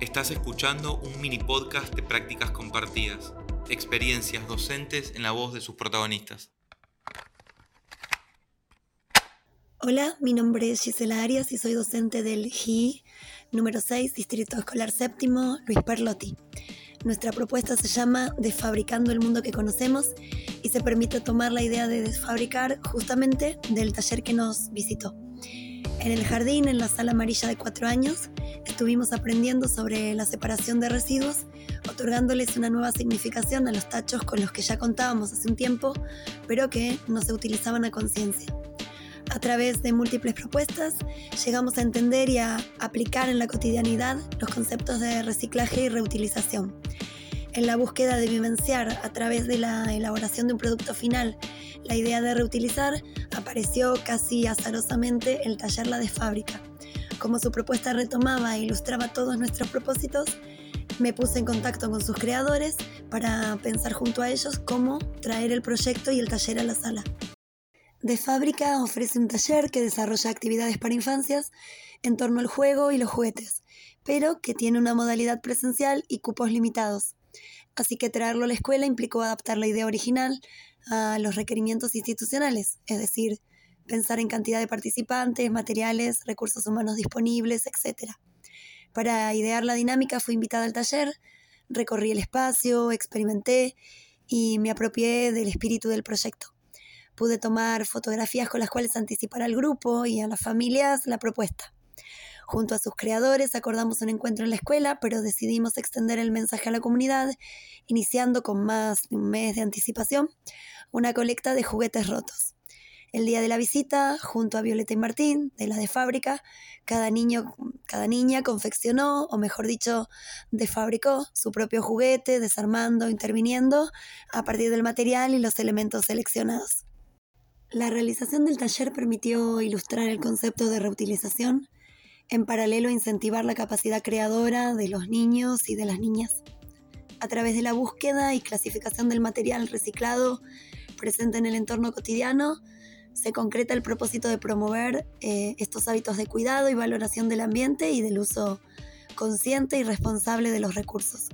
Estás escuchando un mini podcast de prácticas compartidas, experiencias docentes en la voz de sus protagonistas. Hola, mi nombre es Gisela Arias y soy docente del GI número 6, Distrito Escolar Séptimo, Luis Perlotti. Nuestra propuesta se llama Desfabricando el mundo que conocemos y se permite tomar la idea de desfabricar justamente del taller que nos visitó. En el jardín, en la sala amarilla de cuatro años, estuvimos aprendiendo sobre la separación de residuos, otorgándoles una nueva significación a los tachos con los que ya contábamos hace un tiempo, pero que no se utilizaban a conciencia. A través de múltiples propuestas, llegamos a entender y a aplicar en la cotidianidad los conceptos de reciclaje y reutilización. En la búsqueda de vivenciar a través de la elaboración de un producto final la idea de reutilizar, apareció casi azarosamente el taller La de Fábrica. Como su propuesta retomaba e ilustraba todos nuestros propósitos, me puse en contacto con sus creadores para pensar junto a ellos cómo traer el proyecto y el taller a la sala. De Fábrica ofrece un taller que desarrolla actividades para infancias en torno al juego y los juguetes, pero que tiene una modalidad presencial y cupos limitados. Así que traerlo a la escuela implicó adaptar la idea original a los requerimientos institucionales, es decir, pensar en cantidad de participantes, materiales, recursos humanos disponibles, etc. Para idear la dinámica fui invitada al taller, recorrí el espacio, experimenté y me apropié del espíritu del proyecto pude tomar fotografías con las cuales anticipar al grupo y a las familias la propuesta. Junto a sus creadores acordamos un encuentro en la escuela, pero decidimos extender el mensaje a la comunidad, iniciando con más de un mes de anticipación una colecta de juguetes rotos. El día de la visita, junto a Violeta y Martín, de la de fábrica, cada niño, cada niña confeccionó, o mejor dicho, defabricó su propio juguete, desarmando, interviniendo a partir del material y los elementos seleccionados. La realización del taller permitió ilustrar el concepto de reutilización, en paralelo a incentivar la capacidad creadora de los niños y de las niñas. A través de la búsqueda y clasificación del material reciclado presente en el entorno cotidiano, se concreta el propósito de promover eh, estos hábitos de cuidado y valoración del ambiente y del uso consciente y responsable de los recursos.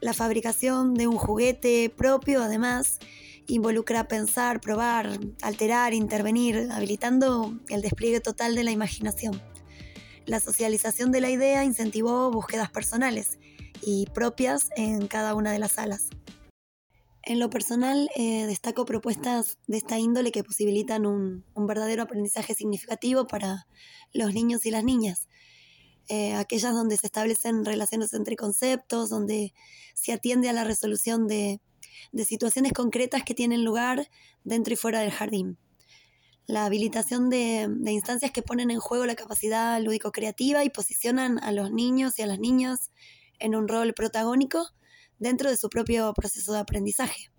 La fabricación de un juguete propio, además, involucra pensar, probar, alterar, intervenir, habilitando el despliegue total de la imaginación. La socialización de la idea incentivó búsquedas personales y propias en cada una de las salas. En lo personal, eh, destaco propuestas de esta índole que posibilitan un, verdadero aprendizaje significativo para los niños y las niñas. Eh, aquellas donde se establecen relaciones entre conceptos, donde se atiende a la resolución de de situaciones concretas que tienen lugar dentro y fuera del jardín. La habilitación de, instancias que ponen en juego la capacidad lúdico-creativa y posicionan a los niños y a las niñas en un rol protagónico dentro de su propio proceso de aprendizaje.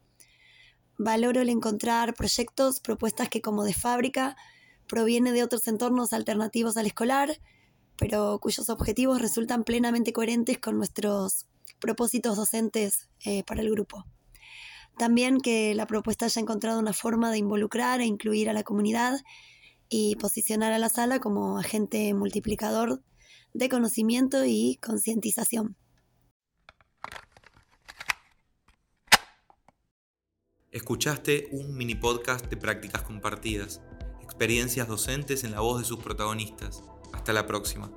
Valoro el encontrar proyectos, propuestas que como de fábrica provienen de otros entornos alternativos al escolar, pero cuyos objetivos resultan plenamente coherentes con nuestros propósitos docentes eh, para el grupo. También que la propuesta haya encontrado una forma de involucrar e incluir a la comunidad y posicionar a la sala como agente multiplicador de conocimiento y concientización. Escuchaste un mini podcast de prácticas compartidas, experiencias docentes en la voz de sus protagonistas. Hasta la próxima.